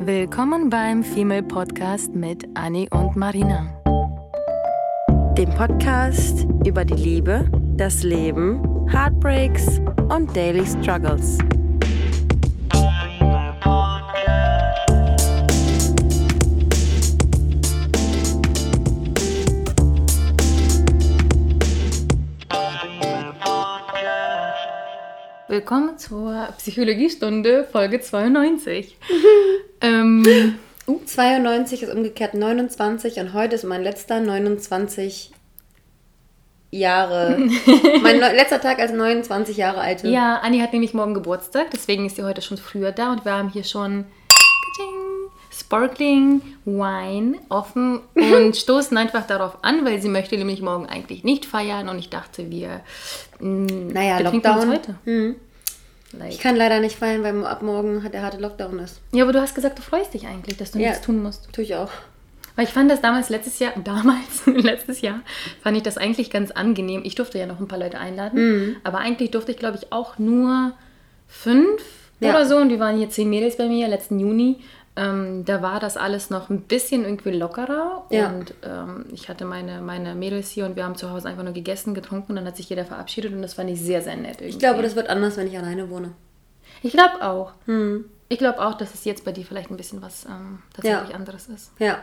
Willkommen beim Female Podcast mit Annie und Marina. Dem Podcast über die Liebe, das Leben, Heartbreaks und Daily Struggles. Willkommen zur Psychologiestunde Folge 92. ähm, uh, 92 ist umgekehrt 29 und heute ist mein letzter 29 Jahre. mein letzter Tag als 29 Jahre alte. Ja, Anni hat nämlich morgen Geburtstag, deswegen ist sie heute schon früher da und wir haben hier schon Sparkling Wine offen und stoßen einfach darauf an, weil sie möchte nämlich morgen eigentlich nicht feiern und ich dachte, wir. Mh, naja, Lockdown. Heute. Mhm. Like. Ich kann leider nicht feiern, weil ab morgen der harte Lockdown ist. Ja, aber du hast gesagt, du freust dich eigentlich, dass du ja, nichts tun musst. Tue ich auch. Weil ich fand das damals letztes Jahr, damals, letztes Jahr, fand ich das eigentlich ganz angenehm. Ich durfte ja noch ein paar Leute einladen, mhm. aber eigentlich durfte ich, glaube ich, auch nur fünf ja. oder so. Und die waren hier zehn Mädels bei mir letzten Juni. Ähm, da war das alles noch ein bisschen irgendwie lockerer. Ja. Und ähm, ich hatte meine, meine Mädels hier und wir haben zu Hause einfach nur gegessen, getrunken und dann hat sich jeder verabschiedet und das fand ich sehr, sehr nett. Irgendwie. Ich glaube, das wird anders, wenn ich alleine wohne. Ich glaube auch. Hm. Ich glaube auch, dass es jetzt bei dir vielleicht ein bisschen was ähm, tatsächlich ja. anderes ist. Ja.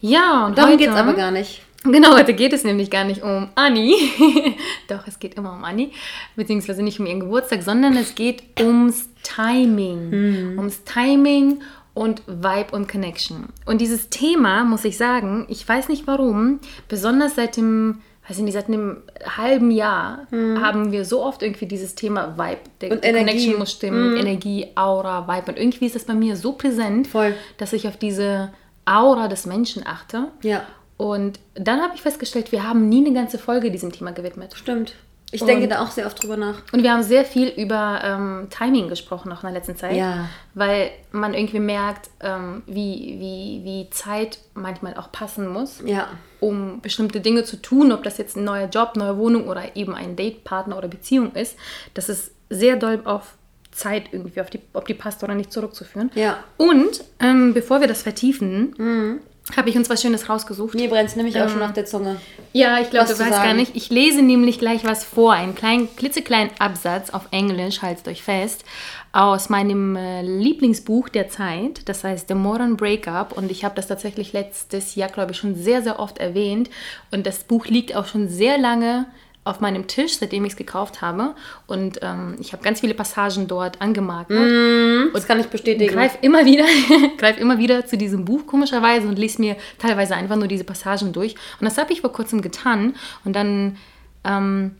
Ja, und Darum geht es aber gar nicht. Genau, heute geht es nämlich gar nicht um Anni. Doch, es geht immer um Anni. Beziehungsweise nicht um ihren Geburtstag, sondern es geht ums Timing. Hm. Ums Timing und Vibe und Connection. Und dieses Thema, muss ich sagen, ich weiß nicht warum, besonders seit dem, weiß ich nicht, seit einem halben Jahr mhm. haben wir so oft irgendwie dieses Thema Vibe. Der und Connection Energie. muss stimmen, mhm. Energie, Aura, Vibe. Und irgendwie ist das bei mir so präsent, Voll. dass ich auf diese Aura des Menschen achte. Ja. Und dann habe ich festgestellt, wir haben nie eine ganze Folge diesem Thema gewidmet. Stimmt. Ich und, denke da auch sehr oft drüber nach. Und wir haben sehr viel über ähm, Timing gesprochen auch in der letzten Zeit. Ja. Weil man irgendwie merkt, ähm, wie, wie, wie Zeit manchmal auch passen muss, ja. um bestimmte Dinge zu tun, ob das jetzt ein neuer Job, neue Wohnung oder eben ein Datepartner oder Beziehung ist. Das ist sehr doll auf Zeit irgendwie, auf die, ob die passt oder nicht zurückzuführen. Ja. Und ähm, bevor wir das vertiefen, mhm habe ich uns was Schönes rausgesucht. Mir brennt es nämlich ähm, auch schon auf der Zunge. Ja, ich glaube, du weißt sagen. gar nicht. Ich lese nämlich gleich was vor, einen kleinen, klitzekleinen Absatz auf Englisch, haltet euch fest, aus meinem äh, Lieblingsbuch der Zeit, das heißt The Modern Breakup. Und ich habe das tatsächlich letztes Jahr, glaube ich, schon sehr, sehr oft erwähnt. Und das Buch liegt auch schon sehr lange auf meinem Tisch, seitdem ich es gekauft habe. Und ähm, ich habe ganz viele Passagen dort angemarkert. Mm, das kann ich bestätigen. Greif immer wieder, greif immer wieder zu diesem Buch komischerweise und lese mir teilweise einfach nur diese Passagen durch. Und das habe ich vor kurzem getan. Und dann ähm,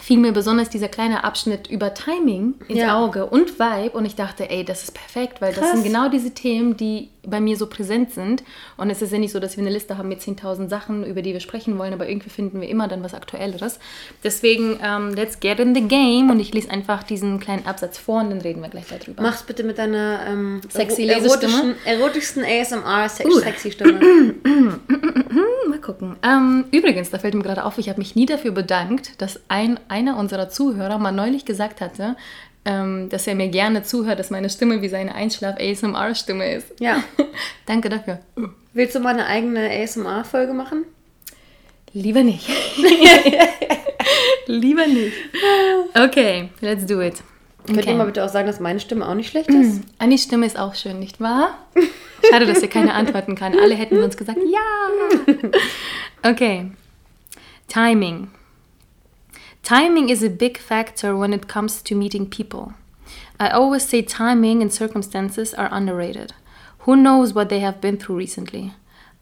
fiel mir besonders dieser kleine Abschnitt über Timing ins ja. Auge und Vibe und ich dachte, ey, das ist perfekt, weil Krass. das sind genau diese Themen, die bei mir so präsent sind und es ist ja nicht so, dass wir eine Liste haben mit 10.000 Sachen, über die wir sprechen wollen, aber irgendwie finden wir immer dann was Aktuelleres. Deswegen, um, ähm, let's get in the game und ich lese einfach diesen kleinen Absatz vor und dann reden wir gleich darüber. Mach's bitte mit deiner ähm, sexy erotischen, erotischsten ASMR uh. sexy Stimme. Mal gucken. Ähm, übrigens, da fällt mir gerade auf, ich habe mich nie dafür bedankt, dass ein, einer unserer Zuhörer mal neulich gesagt hatte, ähm, dass er mir gerne zuhört, dass meine Stimme wie seine Einschlaf-ASMR-Stimme ist. Ja. Danke dafür. Willst du mal eine eigene ASMR-Folge machen? Lieber nicht. Lieber nicht. Okay, let's do it. Okay. Könnt ihr mal bitte auch sagen, dass meine Stimme auch nicht schlecht ist? Mm, Annis Stimme ist auch schön, nicht wahr? Schade, dass ihr keine antworten kann. Alle hätten uns gesagt, ja. Okay. Timing. Timing is a big factor when it comes to meeting people. I always say timing and circumstances are underrated. Who knows what they have been through recently?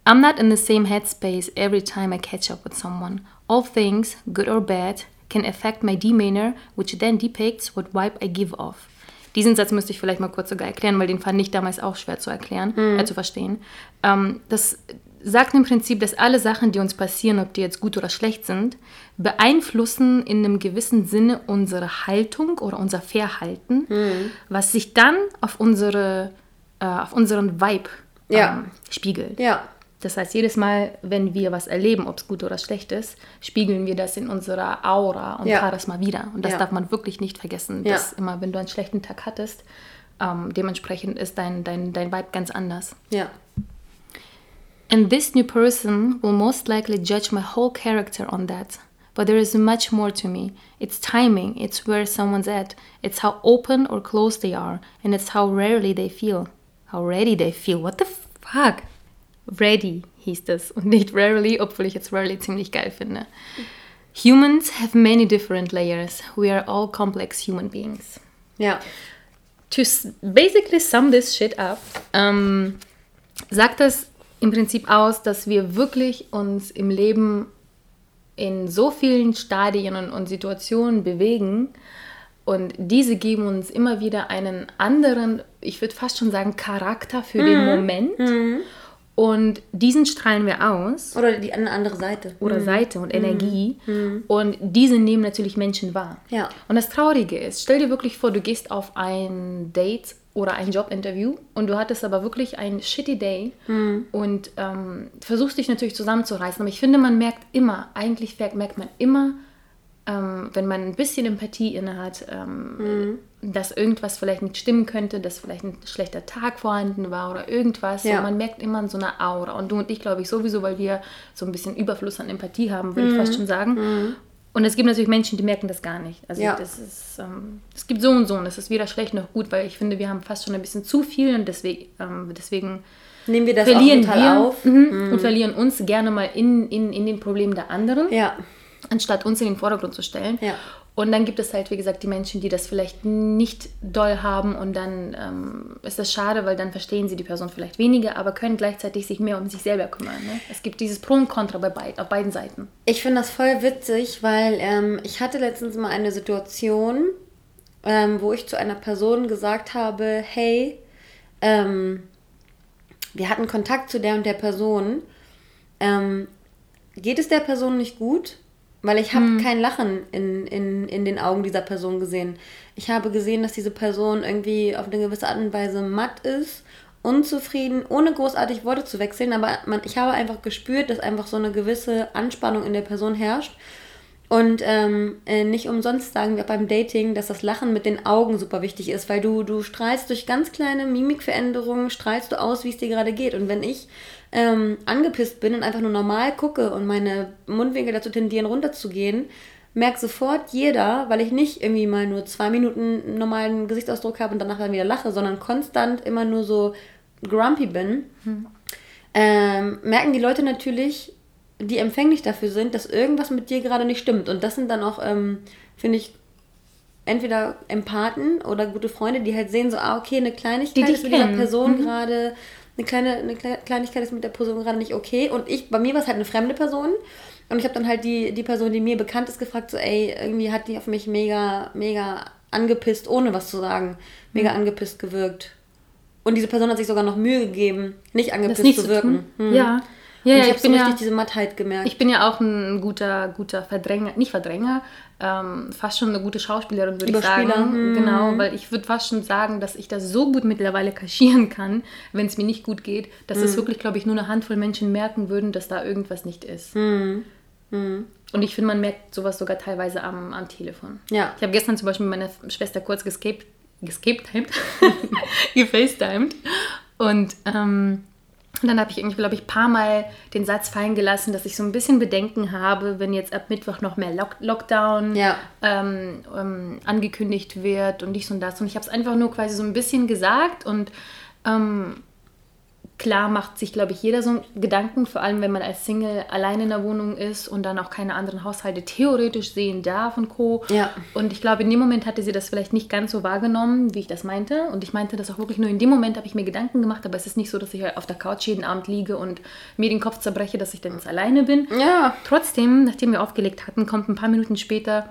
I'm not in the same headspace every time I catch up with someone. All things, good or bad, can affect my demeanor, which then depicts what vibe I give off. Diesen Satz müsste ich vielleicht mal kurz sogar erklären, weil den fand ich damals auch schwer zu erklären, mhm. äh, zu verstehen. Ähm, das sagt im Prinzip, dass alle Sachen, die uns passieren, ob die jetzt gut oder schlecht sind, beeinflussen in einem gewissen Sinne unsere Haltung oder unser Verhalten, mhm. was sich dann auf, unsere, äh, auf unseren Vibe ähm, ja. spiegelt. Ja. Das heißt, jedes Mal, wenn wir was erleben, ob es gut oder schlecht ist, spiegeln wir das in unserer Aura und ja. Charisma wieder. Und das ja. darf man wirklich nicht vergessen, dass immer, wenn du einen schlechten Tag hattest, ähm, dementsprechend ist dein, dein, dein Vibe ganz anders. Ja. And this new person will most likely judge my whole character on that. But there is much more to me. It's timing, it's where someone's at, it's how open or close they are, and it's how rarely they feel. How ready they feel. What the fuck? Ready hieß das und nicht rarely, obwohl ich jetzt rarely ziemlich geil finde. Humans have many different layers. We are all complex human beings. Yeah. To basically sum this shit up, um, ähm, sagt das im Prinzip aus, dass wir wirklich uns im Leben in so vielen Stadien und, Situationen bewegen und diese geben uns immer wieder einen anderen, ich würde fast schon sagen, Charakter für mhm. den Moment. Mhm. Und diesen strahlen wir aus. Oder die eine andere Seite. Oder mhm. Seite und Energie. Mhm. mhm. Und diese nehmen natürlich Menschen wahr. Ja. Und das Traurige ist, stell dir wirklich vor, du gehst auf ein Date oder ein Jobinterview und du hattest aber wirklich einen shitty Day mhm. und ähm, versuchst dich natürlich zusammenzureißen. Aber ich finde, man merkt immer, eigentlich merkt man immer, ähm, wenn man ein bisschen Empathie innehat, ähm, mhm. dass irgendwas vielleicht nicht stimmen könnte, dass vielleicht ein schlechter Tag vorhanden war oder irgendwas. Ja. Man merkt immer so eine Aura. Und du und ich, glaube ich, sowieso, weil wir so ein bisschen Überfluss an Empathie haben, würde mhm. ich fast schon sagen. Mhm. Und es gibt natürlich Menschen, die merken das gar nicht. Also ja. das ist, ähm, es gibt so und so und es ist weder schlecht noch gut, weil ich finde, wir haben fast schon ein bisschen zu viel und deswegen, ähm, deswegen nehmen wir das verlieren wir auf mhm, mhm. und verlieren uns gerne mal in, in, in den Problemen der anderen. Ja anstatt uns in den Vordergrund zu stellen. Ja. Und dann gibt es halt, wie gesagt, die Menschen, die das vielleicht nicht doll haben und dann ähm, ist das schade, weil dann verstehen sie die Person vielleicht weniger, aber können gleichzeitig sich mehr um sich selber kümmern. Ne? Es gibt dieses Pro und Contra bei beid, auf beiden Seiten. Ich finde das voll witzig, weil ähm, ich hatte letztens mal eine Situation, ähm, wo ich zu einer Person gesagt habe, hey, ähm, wir hatten Kontakt zu der und der Person. Ähm, geht es der Person nicht gut? Weil ich habe hm. kein Lachen in, in, in den Augen dieser Person gesehen. Ich habe gesehen, dass diese Person irgendwie auf eine gewisse Art und Weise matt ist, unzufrieden, ohne großartig Worte zu wechseln. Aber man, ich habe einfach gespürt, dass einfach so eine gewisse Anspannung in der Person herrscht. Und ähm, äh, nicht umsonst sagen wir beim Dating, dass das Lachen mit den Augen super wichtig ist, weil du, du strahlst durch ganz kleine Mimikveränderungen, strahlst du aus, wie es dir gerade geht. Und wenn ich ähm, angepisst bin und einfach nur normal gucke und meine Mundwinkel dazu tendieren, runterzugehen, merkt sofort jeder, weil ich nicht irgendwie mal nur zwei Minuten normalen Gesichtsausdruck habe und danach dann wieder lache, sondern konstant immer nur so grumpy bin, hm. ähm, merken die Leute natürlich, die empfänglich dafür sind, dass irgendwas mit dir gerade nicht stimmt. Und das sind dann auch, ähm, finde ich, entweder Empathen oder gute Freunde, die halt sehen so, ah, okay, eine Kleinigkeit die ist mit dieser Person mhm. gerade eine kleine eine Kleinigkeit ist mit der Person gerade nicht okay. Und ich, bei mir war es halt eine fremde Person. Und ich habe dann halt die, die Person, die mir bekannt ist, gefragt, so, ey, irgendwie hat die auf mich mega, mega angepisst, ohne was zu sagen, mega mhm. angepisst gewirkt. Und diese Person hat sich sogar noch Mühe gegeben, nicht angepisst zu wirken. Hm. Ja. Ja, ja, ich, ich bin so richtig ja, diese Mattheit gemerkt. Ich bin ja auch ein guter, guter Verdränger, nicht Verdränger, ähm, fast schon eine gute Schauspielerin, würde ich sagen. Hm. Genau, weil ich würde fast schon sagen, dass ich das so gut mittlerweile kaschieren kann, wenn es mir nicht gut geht, dass hm. es wirklich, glaube ich, nur eine Handvoll Menschen merken würden, dass da irgendwas nicht ist. Hm. hm. Und ich finde, man merkt sowas sogar teilweise am, am Telefon. Ja. Ich habe gestern zum Beispiel mit meiner Schwester kurz gescaped, gescaped, gefacetimed. Und ähm, und dann habe ich irgendwie, glaube ich, ein paar Mal den Satz fallen gelassen, dass ich so ein bisschen Bedenken habe, wenn jetzt ab Mittwoch noch mehr Lock Lockdown ja. ähm, ähm, angekündigt wird und dies und das. Und ich habe es einfach nur quasi so ein bisschen gesagt und ähm, klar macht sich, glaube ich, jeder so Gedanken, vor allem wenn man als Single allein in der Wohnung ist und dann auch keine anderen Haushalte theoretisch sehen darf und Co. Ja. Und ich glaube, in dem Moment hatte sie das vielleicht nicht ganz so wahrgenommen, wie ich das meinte. Und ich meinte das auch wirklich nur in dem Moment, habe ich mir Gedanken gemacht, aber es ist nicht so, dass ich halt auf der Couch jeden Abend liege und mir den Kopf zerbreche, dass ich dann jetzt alleine bin. Ja. Trotzdem, nachdem wir aufgelegt hatten, kommt ein paar Minuten später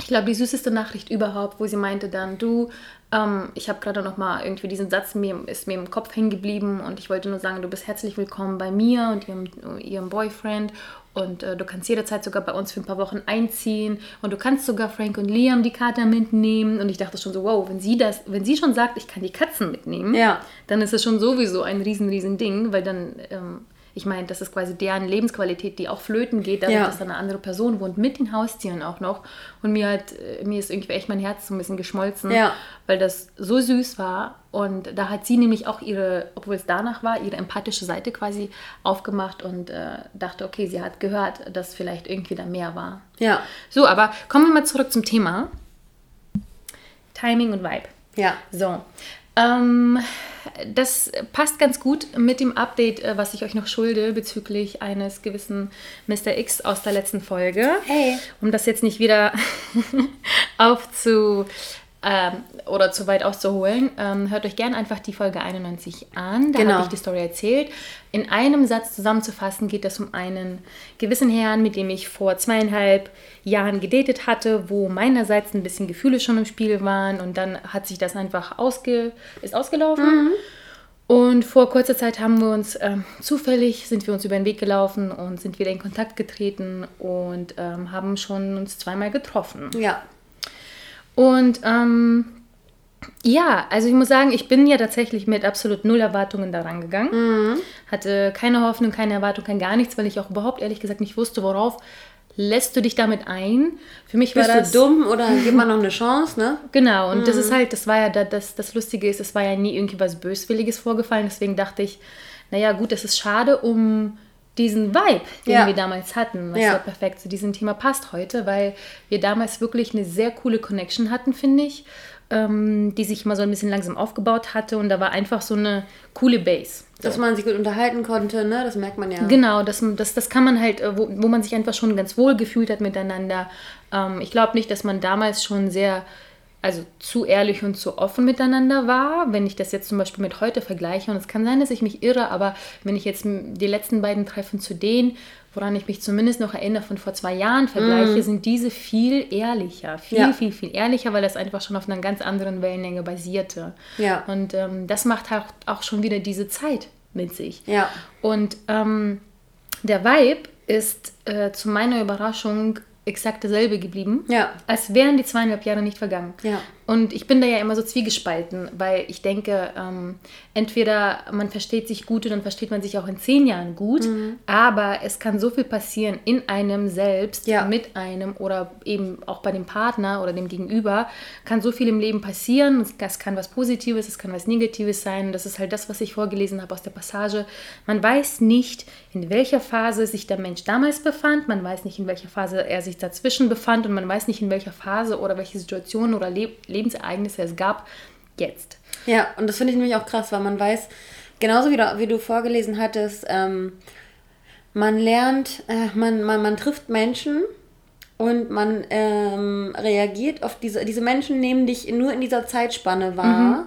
ich glaube, die süßeste Nachricht überhaupt, wo sie meinte dann, du, ähm, ich habe gerade noch mal irgendwie diesen Satz, mir, ist mir im Kopf hängen geblieben und ich wollte nur sagen, du bist herzlich willkommen bei mir und ihrem, ihrem Boyfriend und äh, du kannst jederzeit sogar bei uns für ein paar Wochen einziehen und du kannst sogar Frank und Liam die Kater mitnehmen und ich dachte schon so, wow, wenn sie das, wenn sie schon sagt, ich kann die Katzen mitnehmen, ja. dann ist es schon sowieso ein riesen, riesen Ding, weil dann ähm, ich meine, das ist quasi deren Lebensqualität, die auch flöten geht, dadurch, Ja. dass da eine andere Person wohnt, mit den Haustieren auch noch. Und mir hat, äh, mir ist irgendwie echt mein Herz so ein bisschen geschmolzen, Ja. weil das so süß war. Und da hat sie nämlich auch ihre, obwohl es danach war, ihre empathische Seite quasi aufgemacht und äh, dachte, okay, sie hat gehört, dass vielleicht irgendwie da mehr war. Ja. So, aber kommen wir mal zurück zum Thema. Timing und Vibe. Ja. So, ähm, das passt ganz gut mit dem Update, äh, was ich euch noch schulde bezüglich eines gewissen Mr. X aus der letzten Folge. Hey. Um das jetzt nicht wieder aufzu ähm, oder zu weit auszuholen, ähm, hört euch gerne einfach die Folge 91 an. Da Genau. habe ich die Story erzählt. In einem Satz zusammenzufassen geht es um einen gewissen Herrn, mit dem ich vor zweieinhalb Jahren gedatet hatte, wo meinerseits ein bisschen Gefühle schon im Spiel waren und dann hat sich das einfach ausge ist ausgelaufen. Und vor kurzer Zeit haben wir uns ähm, zufällig, sind wir uns über den Weg gelaufen und sind wieder in Kontakt getreten und ähm, haben schon uns zweimal getroffen. Ja. Und ähm, ja, also ich muss sagen, ich bin ja tatsächlich mit absolut null Erwartungen daran gegangen. Hatte keine Hoffnung, keine Erwartung, kein gar nichts, weil ich auch überhaupt ehrlich gesagt nicht wusste, worauf lässt du dich damit ein. Für mich Bist war das du dumm oder gib mal noch eine Chance, ne? Genau, und Mhm. das ist halt, das war ja da- das, das Lustige ist, es war ja nie irgendwie was Böswilliges vorgefallen. Deswegen dachte ich, naja, gut, das ist schade um diesen Vibe, den Ja. wir damals hatten, was Ja. ja. perfekt zu diesem Thema passt heute, weil wir damals wirklich eine sehr coole Connection hatten, finde ich, ähm, die sich mal so ein bisschen langsam aufgebaut hatte und da war einfach so eine coole Base. Dass man sich gut unterhalten konnte, ne? Das merkt man ja. Genau, das, das, das kann man halt, äh, wo, wo man sich einfach schon ganz wohl gefühlt hat miteinander. Ähm, ich glaube nicht, dass man damals schon sehr, also zu ehrlich und zu offen miteinander war. Wenn ich das jetzt zum Beispiel mit heute vergleiche, und es kann sein, dass ich mich irre, aber wenn ich jetzt die letzten beiden Treffen zu denen, woran ich mich zumindest noch erinnere von vor zwei Jahren vergleiche, sind diese viel ehrlicher, viel, Ja. viel, viel ehrlicher, weil das einfach schon auf einer ganz anderen Wellenlänge basierte. Ja. Und ähm, das macht halt auch schon wieder diese Zeit mit sich. Ja. Und ähm, der Vibe ist äh, zu meiner Überraschung exakt derselbe geblieben, Ja. als wären die zweieinhalb Jahre nicht vergangen. Ja. Und ich bin da ja immer so zwiegespalten, weil ich denke, ähm, entweder man versteht sich gut und dann versteht man sich auch in zehn Jahren gut, Mhm. aber es kann so viel passieren in einem selbst, Ja. mit einem oder eben auch bei dem Partner oder dem Gegenüber, kann so viel im Leben passieren. Es- Das kann was Positives, es kann was Negatives sein. Das ist halt das, was ich vorgelesen habe aus der Passage. Man weiß nicht, in welcher Phase sich der Mensch damals befand, man weiß nicht, in welcher Phase er sich dazwischen befand und man weiß nicht, in welcher Phase oder welche Situationen oder Le Lebensereignisse es gab jetzt. Ja, und das finde ich nämlich auch krass, weil man weiß, genauso wie du, wie du vorgelesen hattest, ähm, man lernt, äh, man, man, man trifft Menschen und man ähm, reagiert auf diese, diese Menschen nehmen dich nur in dieser Zeitspanne wahr.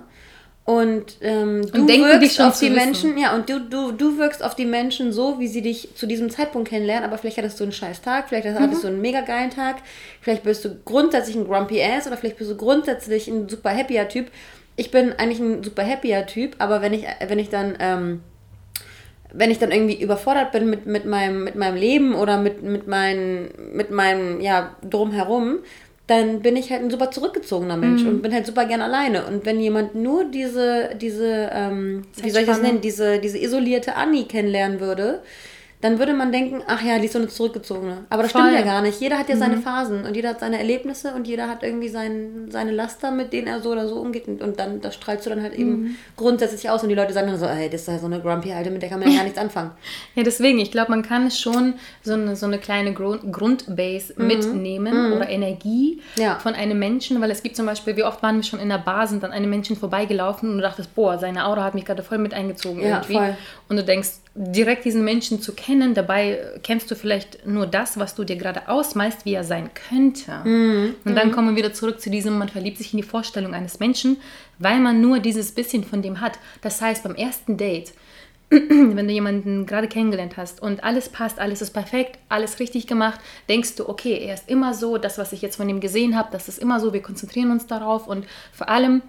Und, ähm, du denken wirkst auf die wissen. Menschen, ja, und du, du, du wirkst auf die Menschen so, wie sie dich zu diesem Zeitpunkt kennenlernen, aber vielleicht hattest du einen scheiß Tag, vielleicht hattest du einen mega geilen Tag, vielleicht bist du grundsätzlich ein grumpy ass oder vielleicht bist du grundsätzlich ein super happyer Typ. Ich bin eigentlich ein super happyer Typ, aber wenn ich, wenn ich dann, ähm, wenn ich dann irgendwie überfordert bin mit, mit, meinem, mit meinem Leben oder mit, mit, meinen, mit meinem, ja, drumherum, dann bin ich halt ein super zurückgezogener Mensch und bin halt super gern alleine. Und wenn jemand nur diese, diese, ähm, wie soll ich das nennen, diese, diese isolierte Annie kennenlernen würde, dann würde man denken, ach ja, die ist so eine zurückgezogene. Aber das Voll. stimmt ja gar nicht. Jeder hat ja seine Phasen und jeder hat seine Erlebnisse und jeder hat irgendwie sein, seine Laster, mit denen er so oder so umgeht. Und, und dann, das strahlst du dann halt eben grundsätzlich aus und die Leute sagen dann so, ey, das ist ja so eine grumpy Alte, mit der kann man ja gar nichts anfangen. Ja, deswegen, ich glaube, man kann schon so eine, so eine kleine Grund, Grundbase mitnehmen oder Energie Mhm. Ja. von einem Menschen, weil es gibt zum Beispiel, wie oft waren wir schon in der Bar, sind an einem Menschen vorbeigelaufen und du dachtest, boah, seine Aura hat mich gerade voll mit eingezogen Ja, irgendwie. voll. Und du denkst, direkt diesen Menschen zu kennen, dabei kennst du vielleicht nur das, was du dir gerade ausmalst, wie er sein könnte. Mhm. Und dann kommen wir wieder zurück zu diesem, man verliebt sich in die Vorstellung eines Menschen, weil man nur dieses bisschen von dem hat. Das heißt, beim ersten Date, wenn du jemanden gerade kennengelernt hast und alles passt, alles ist perfekt, alles richtig gemacht, denkst du, okay, er ist immer so, das, was ich jetzt von ihm gesehen habe, das ist immer so, wir konzentrieren uns darauf und vor allem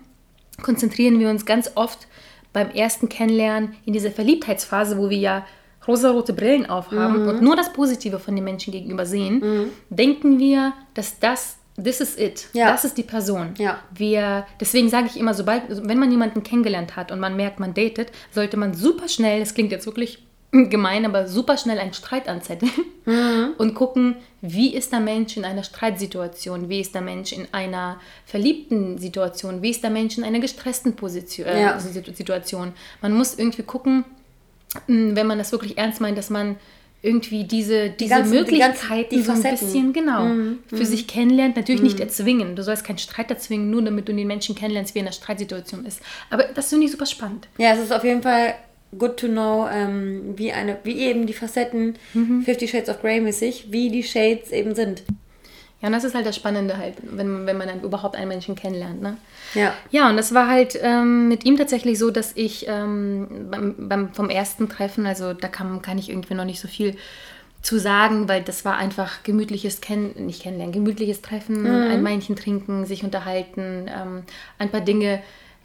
konzentrieren wir uns ganz oft beim ersten Kennenlernen in dieser Verliebtheitsphase, wo wir ja rosarote Brillen aufhaben und nur das Positive von den Menschen gegenüber sehen, denken wir, dass das this is it, Ja. das ist die Person. Ja. Wir, deswegen sage ich immer, sobald, wenn man jemanden kennengelernt hat und man merkt, man datet, sollte man super schnell, das klingt jetzt wirklich gemein, aber super schnell einen Streit anzetteln mhm. und gucken, wie ist der Mensch in einer Streitsituation, wie ist der Mensch in einer verliebten Situation, wie ist der Mensch in einer gestressten Position, äh, ja. Situation. Man muss irgendwie gucken, wenn man das wirklich ernst meint, dass man irgendwie diese, diese die ganzen, Möglichkeiten die ganzen, die so ein bisschen genau mhm. für mhm. sich kennenlernt. Natürlich mhm. nicht erzwingen. Du sollst keinen Streit erzwingen, nur damit du den Menschen kennenlernst, wie er in einer Streitsituation ist. Aber das finde ich super spannend. Ja, es ist auf jeden Fall good to know, ähm, wie, eine, wie eben die Facetten mhm. Fifty Shades of Grey mäßig, wie die Shades eben sind. Ja, und das ist halt das Spannende halt, wenn, wenn man dann überhaupt einen Menschen kennenlernt, ne? Ja. Ja, und das war halt ähm, mit ihm tatsächlich so, dass ich ähm, beim, beim, vom ersten Treffen, also da kann, kann ich irgendwie noch nicht so viel zu sagen, weil das war einfach gemütliches Kennen, nicht kennenlernen, gemütliches Treffen, mhm. ein Weinchen trinken, sich unterhalten, ähm, ein paar Dinge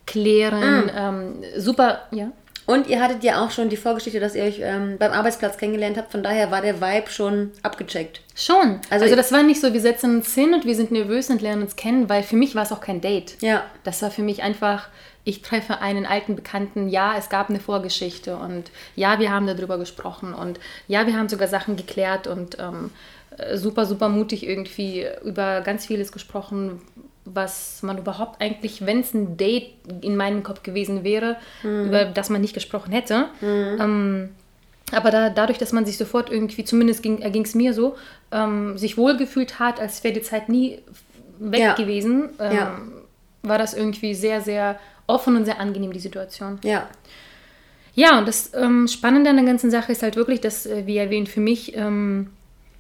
klären, mhm. Super, ja. Und ihr hattet ja auch schon die Vorgeschichte, dass ihr euch ähm, beim Arbeitsplatz kennengelernt habt. Von daher war der Vibe schon abgecheckt. Schon. Also, also das war nicht so, wir setzen uns hin und wir sind nervös und lernen uns kennen, weil für mich war es auch kein Date. Ja. Das war für mich einfach, ich treffe einen alten Bekannten. Ja, es gab eine Vorgeschichte und ja, wir haben darüber gesprochen und ja, wir haben sogar Sachen geklärt und ähm, äh, super, super mutig irgendwie über ganz vieles gesprochen, was man überhaupt eigentlich, wenn es ein Date in meinem Kopf gewesen wäre, mhm. über das man nicht gesprochen hätte. Mhm. Ähm, aber da, dadurch, dass man sich sofort irgendwie, zumindest ging es mir so, ähm, sich wohlgefühlt hat, als wäre die Zeit nie weg ja. gewesen, ähm, ja. war das irgendwie sehr, sehr offen und sehr angenehm, die Situation. Ja. Ja, und das ähm, Spannende an der ganzen Sache ist halt wirklich, dass, äh, wie erwähnt, für mich ähm,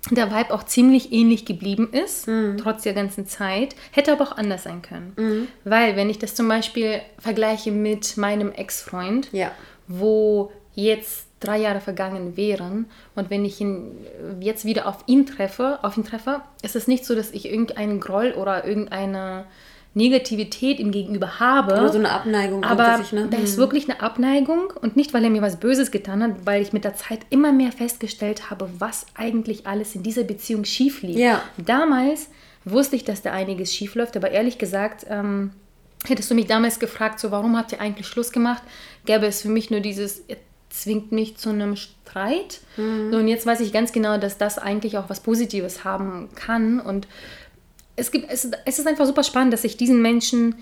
der Vibe auch ziemlich ähnlich geblieben ist, mhm. trotz der ganzen Zeit. Hätte aber auch anders sein können. Mhm. Weil, wenn ich das zum Beispiel vergleiche mit meinem Ex-Freund, ja. wo jetzt drei Jahre vergangen wären und wenn ich ihn jetzt wieder auf ihn treffe, auf ihn treffe, ist es nicht so, dass ich irgendeinen Groll oder irgendeine Negativität ihm gegenüber habe. Oder so eine Abneigung. Aber ne? da ist mhm. wirklich eine Abneigung und nicht, weil er mir was Böses getan hat, weil ich mit der Zeit immer mehr festgestellt habe, was eigentlich alles in dieser Beziehung schief lief. Ja. Damals wusste ich, dass da einiges schief läuft, aber ehrlich gesagt, ähm, hättest du mich damals gefragt, so warum habt ihr eigentlich Schluss gemacht, gäbe es für mich nur dieses, er zwingt mich zu einem Streit. Mhm. So, und jetzt weiß ich ganz genau, dass das eigentlich auch was Positives haben kann und es, gibt, es, es ist einfach super spannend, dass ich diesen Menschen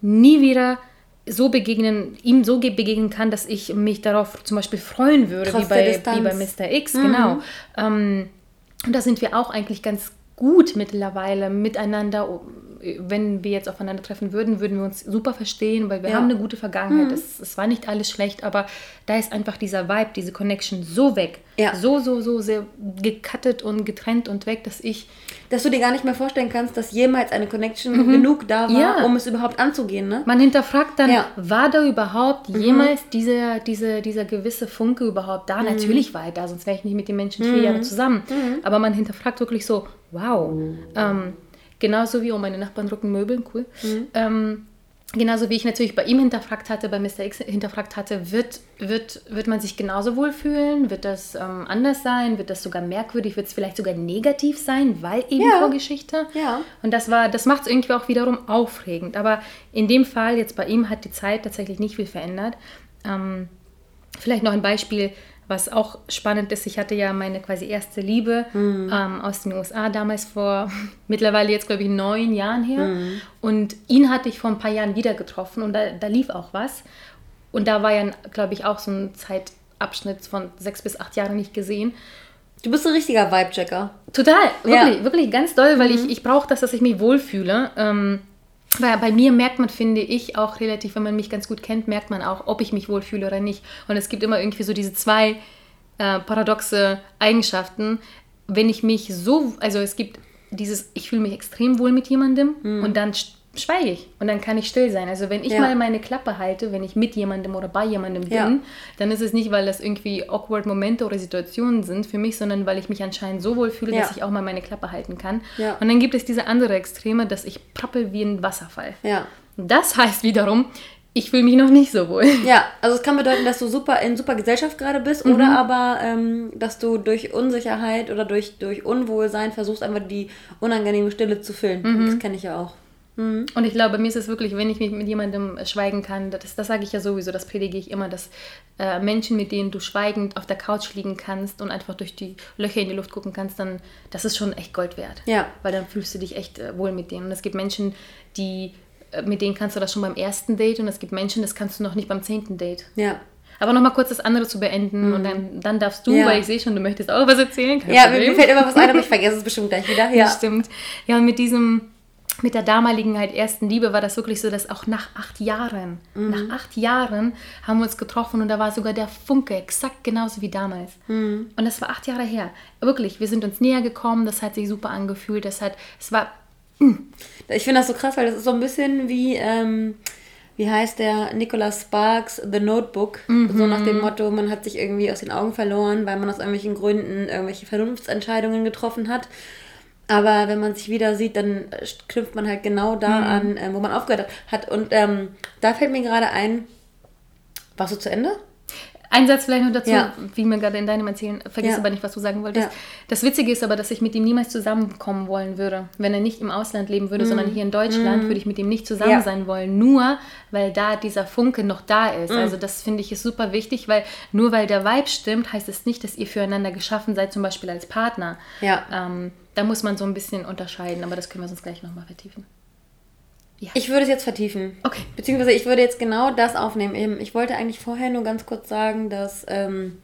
nie wieder so begegnen, ihm so begegnen kann, dass ich mich darauf zum Beispiel freuen würde, wie bei, wie bei Mr. X, mhm. genau. Ähm, und da sind wir auch eigentlich ganz gut mittlerweile miteinander. Wenn wir jetzt aufeinandertreffen würden, würden wir uns super verstehen, weil wir ja. haben eine gute Vergangenheit. Mhm. Es, es, war nicht alles schlecht, aber da ist einfach dieser Vibe, diese Connection so weg. Ja. So, so, so sehr gecuttet und getrennt und weg, dass ich dass du dir gar nicht mehr vorstellen kannst, dass jemals eine Connection mhm. genug da war, ja. um es überhaupt anzugehen. Ne? Man hinterfragt dann, ja. war da überhaupt mhm. jemals dieser, diese, dieser gewisse Funke überhaupt da? Mhm. Natürlich war er da, sonst wäre ich nicht mit den Menschen vier Jahre mhm. zusammen. Mhm. Aber man hinterfragt wirklich so, wow. Ähm, genauso wie, oh, meine Nachbarn rücken Möbeln, cool. Ähm, genauso wie ich natürlich bei ihm hinterfragt hatte, bei Mr. X hinterfragt hatte, wird, wird, wird man sich genauso wohlfühlen? Wird das ähm, anders sein? Wird das sogar merkwürdig? Wird es vielleicht sogar negativ sein, weil eben ja. Vorgeschichte? Ja. Und das war, das macht es irgendwie auch wiederum aufregend. Aber in dem Fall, jetzt bei ihm, hat die Zeit tatsächlich nicht viel verändert. Ähm, vielleicht noch ein Beispiel was auch spannend ist, ich hatte ja meine quasi erste Liebe mhm. ähm, aus den USA damals vor mittlerweile jetzt, glaube ich, neun Jahren her. Mhm. Und ihn hatte ich vor ein paar Jahren wieder getroffen und da, da lief auch was. Und da war ja, glaube ich, auch so ein Zeitabschnitt von sechs bis acht Jahren nicht gesehen. Du bist ein richtiger Vibe-Checker. Total, wirklich, ja. wirklich ganz doll, weil mhm. ich, ich brauche das, dass ich mich wohlfühle. Ähm, weil bei mir merkt man, finde ich, auch relativ, wenn man mich ganz gut kennt, merkt man auch, ob ich mich wohlfühle oder nicht. Und es gibt immer irgendwie so diese zwei äh, paradoxe Eigenschaften. Wenn ich mich so, also es gibt dieses, ich fühle mich extrem wohl mit jemandem mhm. und dann schweige ich und dann kann ich still sein. Also wenn ich ja. mal meine Klappe halte, wenn ich mit jemandem oder bei jemandem bin, ja. dann ist es nicht, weil das irgendwie awkward Momente oder Situationen sind für mich, sondern weil ich mich anscheinend so wohl fühle, ja. dass ich auch mal meine Klappe halten kann. Und dann gibt es diese andere Extreme, dass ich prappel wie ein Wasserfall. Das heißt wiederum, ich fühle mich noch nicht so wohl. Ja, also es kann bedeuten, dass du super in super Gesellschaft gerade bist mhm. oder aber, ähm, dass du durch Unsicherheit oder durch, durch Unwohlsein versuchst, einfach die unangenehme Stille zu füllen. Mhm. Das kenne ich ja auch. Mhm. Und ich glaube, mir ist es wirklich, wenn ich mich mit jemandem schweigen kann, das, das sage ich ja sowieso, das predige ich immer, dass äh, Menschen, mit denen du schweigend auf der Couch liegen kannst und einfach durch die Löcher in die Luft gucken kannst, dann das ist schon echt Gold wert. Ja. Weil dann fühlst du dich echt äh, wohl mit denen. Und es gibt Menschen, die äh, mit denen kannst du das schon beim ersten Date und es gibt Menschen, das kannst du noch nicht beim zehnten Date. Ja. Aber nochmal kurz das andere zu beenden mhm. und dann, dann darfst du, ja. weil ich sehe schon, du möchtest auch was erzählen. Kein ja, Problem. mir fällt immer was ein, aber ich vergesse es bestimmt gleich wieder. Ja, das stimmt. Ja, und mit diesem, mit der damaligen halt ersten Liebe war das wirklich so, dass auch nach acht Jahren, mhm. nach acht Jahren haben wir uns getroffen und da war sogar der Funke exakt genauso wie damals. Mhm. Und das war acht Jahre her. Wirklich, wir sind uns näher gekommen, das hat sich super angefühlt, das hat, es war... Mh. Ich finde das so krass, weil das ist so ein bisschen wie... Ähm wie heißt der, Nicholas Sparks, The Notebook. Mhm. So nach dem Motto, man hat sich irgendwie aus den Augen verloren, weil man aus irgendwelchen Gründen irgendwelche Vernunftsentscheidungen getroffen hat. Aber wenn man sich wieder sieht, dann knüpft man halt genau da mhm. an, äh, wo man aufgehört hat. Und ähm, da fällt mir gerade ein, warst du zu Ende? Ein Satz vielleicht noch dazu, ja. wie mir gerade in deinem Erzählen, vergiss ja. aber nicht, was du sagen wolltest. Ja. Das Witzige ist aber, dass ich mit ihm niemals zusammenkommen wollen würde. Wenn er nicht im Ausland leben würde, mhm. sondern hier in Deutschland, mhm. würde ich mit ihm nicht zusammen sein wollen. Nur, weil da dieser Funke noch da ist. Mhm. Also das finde ich ist super wichtig, weil nur weil der Vibe stimmt, heißt es nicht, dass ihr füreinander geschaffen seid, zum Beispiel als Partner. Ja. Ähm, da muss man so ein bisschen unterscheiden, aber das können wir sonst gleich nochmal vertiefen. Ja. Ich würde es jetzt vertiefen. Okay. Beziehungsweise ich würde jetzt genau das aufnehmen. Ich wollte eigentlich vorher nur ganz kurz sagen, dass, ähm,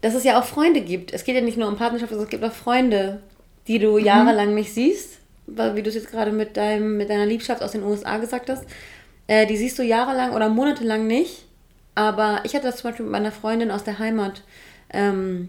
dass es ja auch Freunde gibt. Es geht ja nicht nur um Partnerschaft, sondern es gibt auch Freunde, die du mhm. jahrelang nicht siehst. Wie du es jetzt gerade mit, deinem, mit deiner Liebschaft aus den USA gesagt hast. Äh, die siehst du jahrelang oder monatelang nicht. Aber ich hatte das zum Beispiel mit meiner Freundin aus der Heimat. Ähm,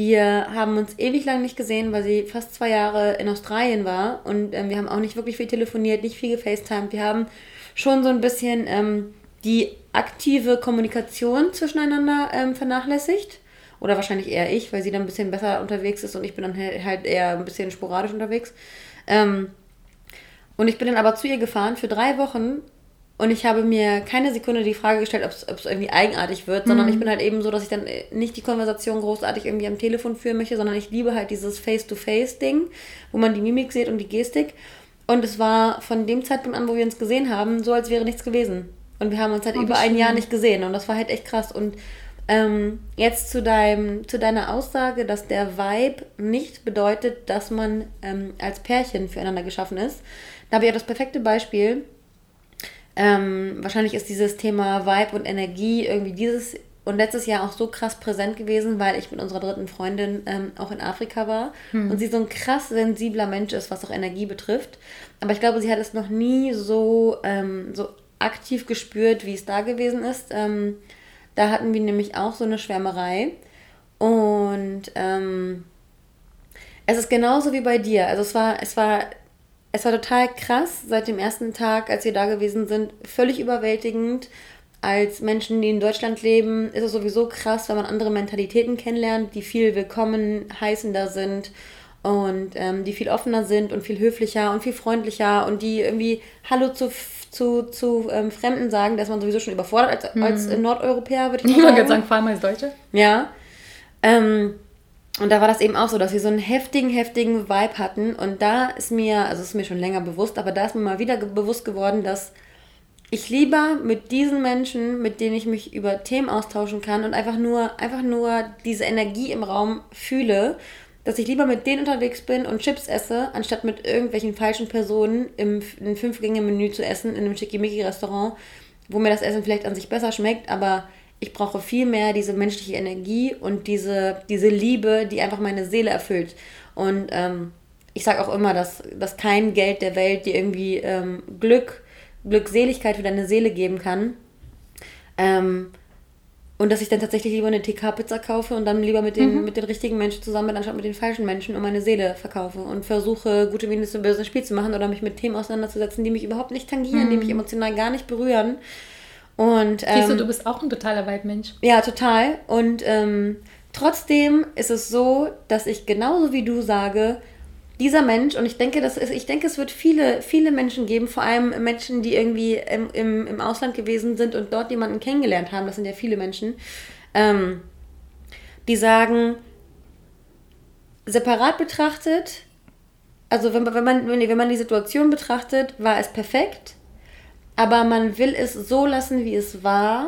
wir haben uns ewig lang nicht gesehen, weil sie fast zwei Jahre in Australien war und ähm, wir haben auch nicht wirklich viel telefoniert, nicht viel gefacetimed. Wir haben schon so ein bisschen ähm, die aktive Kommunikation zwischeneinander ähm, vernachlässigt. Oder wahrscheinlich eher ich, weil sie dann ein bisschen besser unterwegs ist und ich bin dann halt eher ein bisschen sporadisch unterwegs. Ähm, und ich bin dann aber zu ihr gefahren für drei Wochen und ich habe mir keine Sekunde die Frage gestellt, ob es irgendwie eigenartig wird, sondern mhm. ich bin halt eben so, dass ich dann äh, nicht die Konversation großartig irgendwie am Telefon führen möchte, sondern ich liebe halt dieses Face-to-Face-Ding, wo man die Mimik sieht und die Gestik. Und es war von dem Zeitpunkt an, wo wir uns gesehen haben, so als wäre nichts gewesen. Und wir haben uns halt oh, über ein Jahr nicht gesehen und das war halt echt krass. Und ähm, jetzt zu, deinem, zu deiner Aussage, dass der Vibe nicht bedeutet, dass man ähm, als Pärchen füreinander geschaffen ist. Da habe ich ja das perfekte Beispiel ähm, wahrscheinlich ist dieses Thema Vibe und Energie irgendwie dieses und letztes Jahr auch so krass präsent gewesen, weil ich mit unserer dritten Freundin ähm, auch in Afrika war hm. und sie so ein krass sensibler Mensch ist, was auch Energie betrifft. Aber ich glaube, sie hat es noch nie so, ähm, so aktiv gespürt, wie es da gewesen ist. Ähm, da hatten wir nämlich auch so eine Schwärmerei. Und ähm, es ist genauso wie bei dir. Also es war, es war es war total krass seit dem ersten Tag, als wir da gewesen sind, völlig überwältigend. Als Menschen, die in Deutschland leben, ist es sowieso krass, wenn man andere Mentalitäten kennenlernt, die viel willkommen heißender sind und ähm, die viel offener sind und viel höflicher und viel freundlicher und die irgendwie Hallo zu, zu, zu ähm, Fremden sagen, dass man sowieso schon überfordert als, mhm. als Nordeuropäer, würde ich mal sagen. Ich würde sagen, vor allem als Deutsche. Ja. Ähm, und da war das eben auch so, dass wir so einen heftigen, heftigen Vibe hatten. Und da ist mir, also ist mir schon länger bewusst, aber da ist mir mal wieder bewusst geworden, dass ich lieber mit diesen Menschen, mit denen ich mich über Themen austauschen kann und einfach nur, einfach nur diese Energie im Raum fühle, dass ich lieber mit denen unterwegs bin und Chips esse, anstatt mit irgendwelchen falschen Personen im, im Fünf-Gänge-Menü zu essen in einem Schickimicki-Restaurant, wo mir das Essen vielleicht an sich besser schmeckt, aber ich brauche viel mehr diese menschliche Energie und diese, diese Liebe, die einfach meine Seele erfüllt. Und ähm, ich sage auch immer, dass, dass kein Geld der Welt dir irgendwie ähm, Glück, Glückseligkeit für deine Seele geben kann. Ähm, und dass ich dann tatsächlich lieber eine TK-Pizza kaufe und dann lieber mit den, mhm. mit den richtigen Menschen zusammen bin, anstatt mit den falschen Menschen und meine Seele verkaufe und versuche, gute Miene zu bösen Spiel zu machen oder mich mit Themen auseinanderzusetzen, die mich überhaupt nicht tangieren, mhm. die mich emotional gar nicht berühren. Und, ähm, Siehst du, du bist auch ein totaler Weitmensch. Ja, total. Und ähm, trotzdem ist es so, dass ich genauso wie du sage, dieser Mensch, und ich denke, das ist, ich denke, es wird viele, viele Menschen geben, vor allem Menschen, die irgendwie im, im, im Ausland gewesen sind und dort jemanden kennengelernt haben, das sind ja viele Menschen, ähm, die sagen, separat betrachtet also wenn, wenn, man, wenn man die Situation betrachtet, war es perfekt, aber man will es so lassen, wie es war,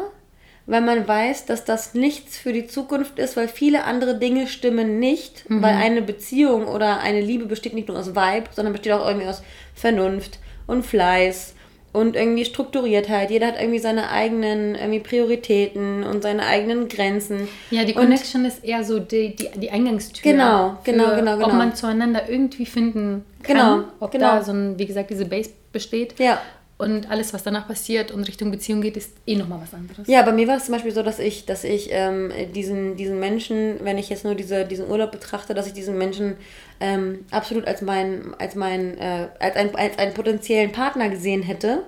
weil man weiß, dass das nichts für die Zukunft ist, weil viele andere Dinge stimmen nicht, mhm. weil eine Beziehung oder eine Liebe besteht nicht nur aus Vibe, sondern besteht auch irgendwie aus Vernunft und Fleiß und irgendwie Strukturiertheit. Jeder hat irgendwie seine eigenen irgendwie Prioritäten und seine eigenen Grenzen. Ja, die Connection und ist eher so die, die, die Eingangstür. Genau, genau, genau, genau. Ob man zueinander irgendwie finden kann. Genau, ob genau. da so ein, wie gesagt, diese Base besteht. Ja. Und alles, was danach passiert und Richtung Beziehung geht, ist eh nochmal was anderes. Ja, bei mir war es zum Beispiel so, dass ich, dass ich ähm, diesen, diesen Menschen, wenn ich jetzt nur diese, diesen Urlaub betrachte, dass ich diesen Menschen ähm, absolut als mein, als mein, äh, als, ein, als einen potenziellen Partner gesehen hätte.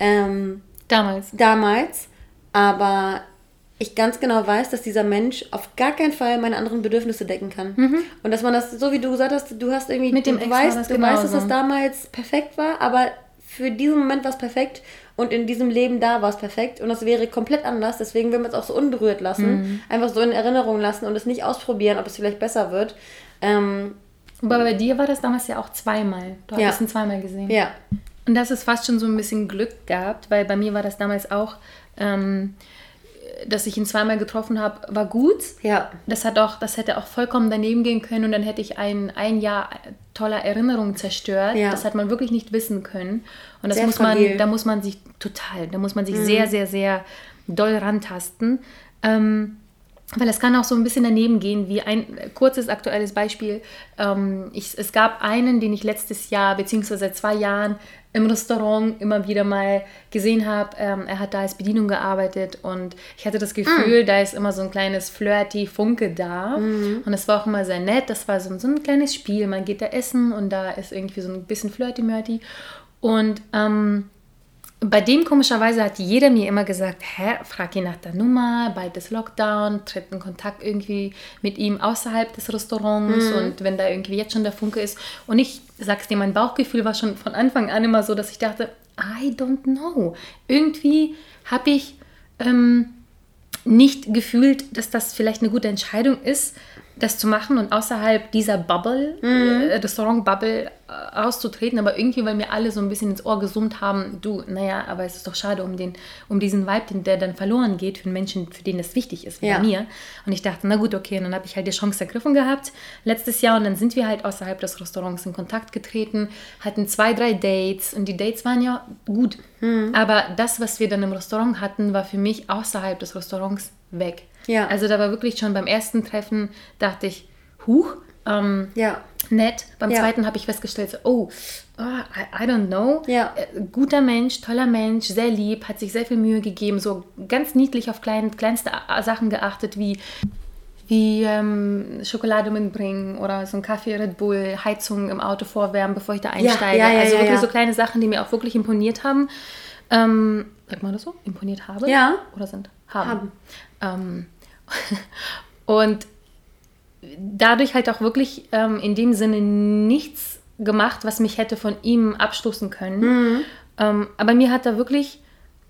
Ähm, damals. Damals. Aber ich ganz genau weiß, dass dieser Mensch auf gar keinen Fall meine anderen Bedürfnisse decken kann. Mhm. Und dass man das, so wie du gesagt hast, du hast irgendwie, Mit dem du, Ex weißt, du weißt, dass das damals perfekt war, aber für diesen Moment war es perfekt und in diesem Leben da war es perfekt und das wäre komplett anders. Deswegen will man es auch so unberührt lassen, mhm. einfach so in Erinnerung lassen und es nicht ausprobieren, ob es vielleicht besser wird. Ähm, aber bei dir war das damals ja auch zweimal. Du ja. hast ihn zweimal gesehen. Ja. Und das ist fast schon so ein bisschen Glück gehabt, weil bei mir war das damals auch. Ähm, dass ich ihn zweimal getroffen habe, war gut. Ja. Das hat auch, das hätte auch vollkommen daneben gehen können und dann hätte ich ein, ein Jahr toller Erinnerungen zerstört. Ja. Das hat man wirklich nicht wissen können. Und das sehr muss fragil. man, da muss man sich total, da muss man sich mhm. sehr, sehr, sehr doll rantasten. Ähm, weil es kann auch so ein bisschen daneben gehen, wie ein kurzes aktuelles Beispiel. Ähm, ich, es gab einen, den ich letztes Jahr, beziehungsweise seit zwei Jahren im Restaurant immer wieder mal gesehen habe. Ähm, er hat da als Bedienung gearbeitet und ich hatte das Gefühl, mm. da ist immer so ein kleines flirty Funke da. Mm. Und es war auch immer sehr nett. Das war so, so ein kleines Spiel. Man geht da essen und da ist irgendwie so ein bisschen flirty-mörty. Und ähm, bei dem komischerweise hat jeder mir immer gesagt, hä, frag ihn nach der Nummer, bald ist Lockdown, tritt in Kontakt irgendwie mit ihm außerhalb des Restaurants mhm. und wenn da irgendwie jetzt schon der Funke ist. Und ich sag's dir, mein Bauchgefühl war schon von Anfang an immer so, dass ich dachte, I don't know. Irgendwie habe ich ähm, nicht gefühlt, dass das vielleicht eine gute Entscheidung ist, das zu machen und außerhalb dieser Bubble, mhm. äh, Restaurant-Bubble äh, auszutreten, aber irgendwie, weil mir alle so ein bisschen ins Ohr gesummt haben, du, naja, aber es ist doch schade um, den, um diesen Vibe, der dann verloren geht für Menschen, für den das wichtig ist, wie ja. mir. Und ich dachte, na gut, okay, und dann habe ich halt die Chance ergriffen gehabt letztes Jahr und dann sind wir halt außerhalb des Restaurants in Kontakt getreten, hatten zwei, drei Dates und die Dates waren ja gut. Mhm. Aber das, was wir dann im Restaurant hatten, war für mich außerhalb des Restaurants weg. Ja. Also da war wirklich schon beim ersten Treffen, dachte ich, huch, ähm, ja. nett. Beim ja. zweiten habe ich festgestellt, so, oh, oh I, I, don't know. Ja. Äh, guter Mensch, toller Mensch, sehr lieb, hat sich sehr viel Mühe gegeben, so ganz niedlich auf klein, kleinste Sachen geachtet, wie wie ähm, Schokolade mitbringen oder so ein Kaffee Red Bull, Heizung im Auto vorwärmen, bevor ich da einsteige. Ja, ja, ja, also wirklich so kleine Sachen, die mir auch wirklich imponiert haben. Ähm, sagt man das so? Imponiert habe? Ja. Oder sind? Haben. haben. Ähm, und dadurch halt auch wirklich ähm, in dem Sinne nichts gemacht, was mich hätte von ihm abstoßen können. Mhm. Ähm, aber mir hat da wirklich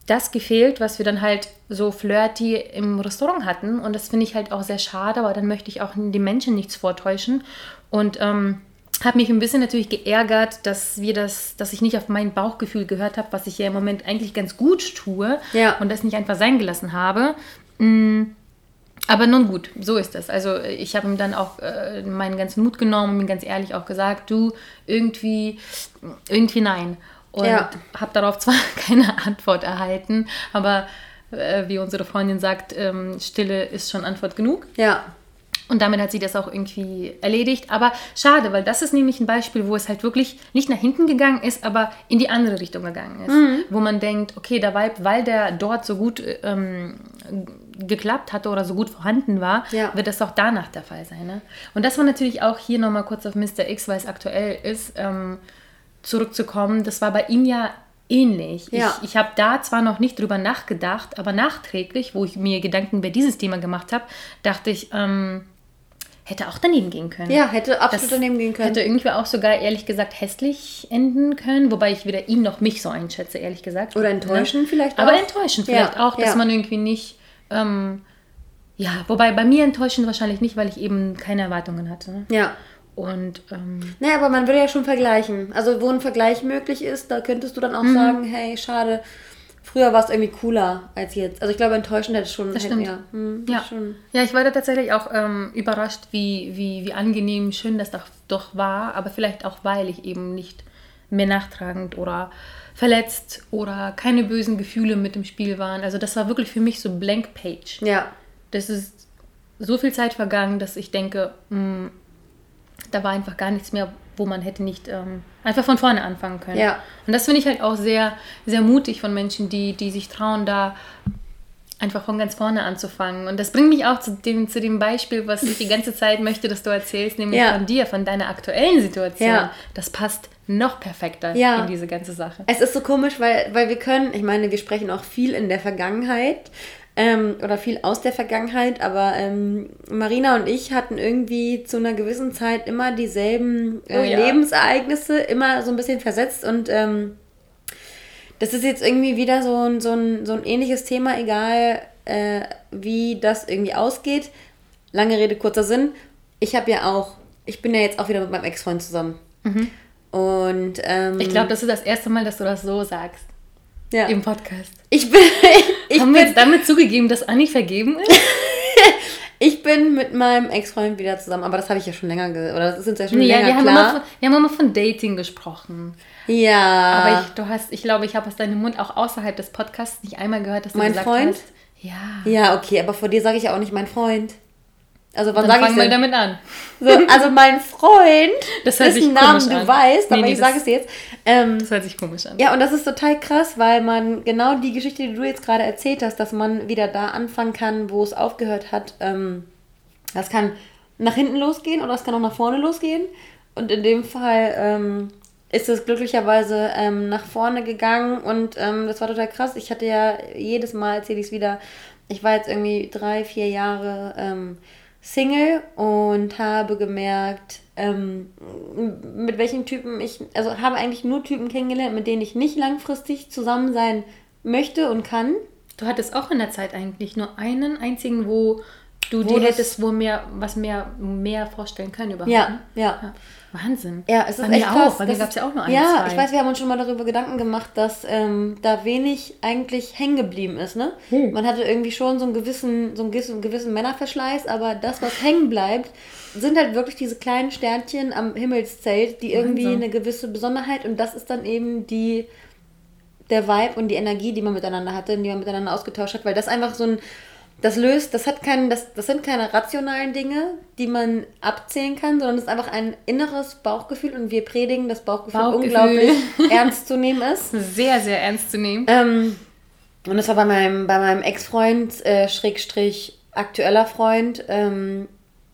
das gefehlt, was wir dann halt so flirty im Restaurant hatten. Und das finde ich halt auch sehr schade, aber dann möchte ich auch den Menschen nichts vortäuschen. Und ähm, habe mich ein bisschen natürlich geärgert, dass wir das, dass ich nicht auf mein Bauchgefühl gehört habe, was ich ja im Moment eigentlich ganz gut tue ja. und das nicht einfach sein gelassen habe. Mm, aber nun gut, so ist das. Also ich habe ihm dann auch äh, meinen ganzen Mut genommen und ihm ganz ehrlich auch gesagt, du irgendwie, irgendwie nein. Und ja. habe darauf zwar keine Antwort erhalten, aber äh, wie unsere Freundin sagt, ähm, Stille ist schon Antwort genug. Ja. Und damit hat sie das auch irgendwie erledigt. Aber schade, weil das ist nämlich ein Beispiel, wo es halt wirklich nicht nach hinten gegangen ist, aber in die andere Richtung gegangen ist. Mhm. Wo man denkt, okay, der Vibe, weil der dort so gut ähm, geklappt hatte oder so gut vorhanden war, ja. wird das auch danach der Fall sein. Ne? Und das war natürlich auch hier nochmal kurz auf Mr. X, weil es aktuell ist, ähm, zurückzukommen. Das war bei ihm ja ähnlich. Ja. Ich, ich habe da zwar noch nicht drüber nachgedacht, aber nachträglich, wo ich mir Gedanken über dieses Thema gemacht habe, dachte ich, ähm, hätte auch daneben gehen können. Ja, hätte absolut das daneben gehen können. Hätte irgendwie auch sogar, ehrlich gesagt, hässlich enden können, wobei ich weder ihn noch mich so einschätze, ehrlich gesagt. Oder enttäuschen ne? vielleicht auch. Aber enttäuschen vielleicht ja, auch, dass ja. man irgendwie nicht, ähm, ja, wobei bei mir enttäuschen wahrscheinlich nicht, weil ich eben keine Erwartungen hatte. Ne? Ja. Und ähm, Naja, aber man würde ja schon vergleichen. Also wo ein Vergleich möglich ist, da könntest du dann auch Mhm. sagen, hey, schade, früher war es irgendwie cooler als jetzt. Also ich glaube, enttäuschend hätte es schon. Das hätte, stimmt. Ja, hm, ja. Schon. ja, ich war da tatsächlich auch ähm, überrascht, wie, wie, wie angenehm schön das doch, doch war, aber vielleicht auch, weil ich eben nicht mehr nachtragend oder verletzt oder keine bösen Gefühle mit im Spiel waren. Also das war wirklich für mich so blank page. Ja. Das ist so viel Zeit vergangen, dass ich denke, mh, da war einfach gar nichts mehr, wo man hätte nicht ähm, einfach von vorne anfangen können. Ja. Und das finde ich halt auch sehr, sehr mutig von Menschen, die, die sich trauen, da einfach von ganz vorne anzufangen. Und das bringt mich auch zu dem, zu dem Beispiel, was ich die ganze Zeit möchte, dass du erzählst, nämlich Ja. von dir, von deiner aktuellen Situation. Ja. Das passt noch perfekter Ja. in diese ganze Sache. Es ist so komisch, weil, weil wir können, ich meine, wir sprechen auch viel in der Vergangenheit ähm, oder viel aus der Vergangenheit, aber ähm, Marina und ich hatten irgendwie zu einer gewissen Zeit immer dieselben äh, Oh ja. Lebensereignisse, immer so ein bisschen versetzt und ähm, das ist jetzt irgendwie wieder so ein, so ein, so ein ähnliches Thema, egal äh, wie das irgendwie ausgeht. Lange Rede, kurzer Sinn. Ich habe ja auch, ich bin ja jetzt auch wieder mit meinem Ex-Freund zusammen. Und ähm. Ich glaube, das ist das erste Mal, dass du das so sagst ja. im Podcast. Ich bin, ich, Haben wir bin, jetzt damit zugegeben, dass Anni vergeben ist? ich bin mit meinem Ex-Freund wieder zusammen, aber das habe ich ja schon länger, ge oder das ist uns ja schon Nee, ja, länger wir haben, immer klar. von, wir haben immer von Dating gesprochen. ja, Aber ich, du hast, ich glaube, ich habe aus deinem Mund auch außerhalb des Podcasts nicht einmal gehört, dass du Mein gesagt Freund? hast. Ja. ja, okay, aber vor dir sage ich ja auch nicht mein Freund. Also wann sage ich fangen wir denn? damit an. So, also mein Freund, Das hört sich dessen Namen du an. weißt, Nee, aber nee, ich sage es dir jetzt. Ähm, Das hört sich komisch an. Ja, und das ist total krass, weil man genau die Geschichte, die du jetzt gerade erzählt hast, dass man wieder da anfangen kann, wo es aufgehört hat. Ähm, das kann nach hinten losgehen oder es kann auch nach vorne losgehen. Und in dem Fall ähm, ist es glücklicherweise ähm, nach vorne gegangen und ähm, das war total krass. Ich hatte ja jedes Mal, erzähle ich es wieder, ich war jetzt irgendwie drei, vier Jahre ähm, Single und habe gemerkt, ähm, mit welchen Typen ich, also habe eigentlich nur Typen kennengelernt, mit denen ich nicht langfristig zusammen sein möchte und kann. Du hattest auch in der Zeit eigentlich nur einen einzigen, wo du Wo dir hättest wo mehr, was mehr, mehr vorstellen können überhaupt. Ja, ne? ja. ja. Wahnsinn. Ja, es ist Bei echt auch. krass. Bei mir gab es ja auch nur ein, Ja, zwei. ich weiß, wir haben uns schon mal darüber Gedanken gemacht, dass ähm, da wenig eigentlich hängen geblieben ist. Ne? Hm. Man hatte irgendwie schon so einen gewissen, so einen gewissen, gewissen Männerverschleiß, aber das, was hängen bleibt, sind halt wirklich diese kleinen Sternchen am Himmelszelt, die irgendwie Wahnsinn. eine gewisse Besonderheit und das ist dann eben die der Vibe und die Energie, die man miteinander hatte, die man miteinander ausgetauscht hat, weil das einfach so ein das löst, das hat keinen, das, das sind keine rationalen Dinge, die man abzählen kann, sondern es ist einfach ein inneres Bauchgefühl und wir predigen, dass Bauchgefühl, Bauchgefühl. unglaublich ernst zu nehmen ist. Sehr, sehr ernst zu nehmen. Ähm, und das war bei meinem, bei meinem Ex-Freund, äh, Schrägstrich aktueller Freund, ähm,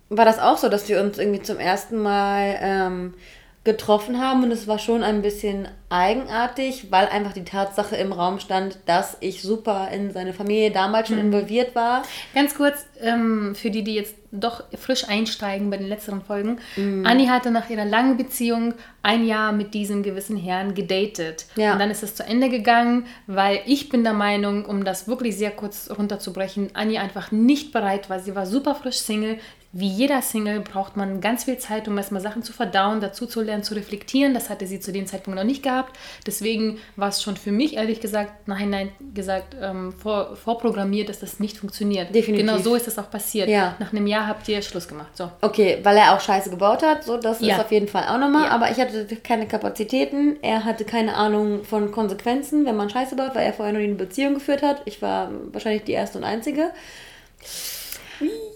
war das auch so, dass wir uns irgendwie zum ersten Mal ähm, getroffen haben und es war schon ein bisschen eigenartig, weil einfach die Tatsache im Raum stand, dass ich super in seine Familie damals schon involviert war. Ganz kurz, ähm, für die, die jetzt doch frisch einsteigen bei den letzteren Folgen. Mhm. Anni hatte nach ihrer langen Beziehung ein Jahr mit diesem gewissen Herrn gedatet. Ja. Und dann ist es zu Ende gegangen, weil ich bin der Meinung, um das wirklich sehr kurz runterzubrechen, Anni einfach nicht bereit war. Sie war super frisch Single. Wie jeder Single braucht man ganz viel Zeit, um erstmal Sachen zu verdauen, dazu zu lernen, zu reflektieren. Das hatte sie zu dem Zeitpunkt noch nicht gehabt. Deswegen war es schon für mich, ehrlich gesagt, nachhinein gesagt, ähm, vor, vorprogrammiert, dass das nicht funktioniert. Definitiv. Genau so ist es auch passiert. Ja. Nach einem Jahr habt ihr Schluss gemacht. So. Okay, weil er auch Scheiße gebaut hat, so das Ja. ist auf jeden Fall auch nochmal. Ja. Aber ich hatte keine Kapazitäten. Er hatte keine Ahnung von Konsequenzen, wenn man Scheiße baut, weil er vorher nur eine Beziehung geführt hat. Ich war wahrscheinlich die erste und einzige.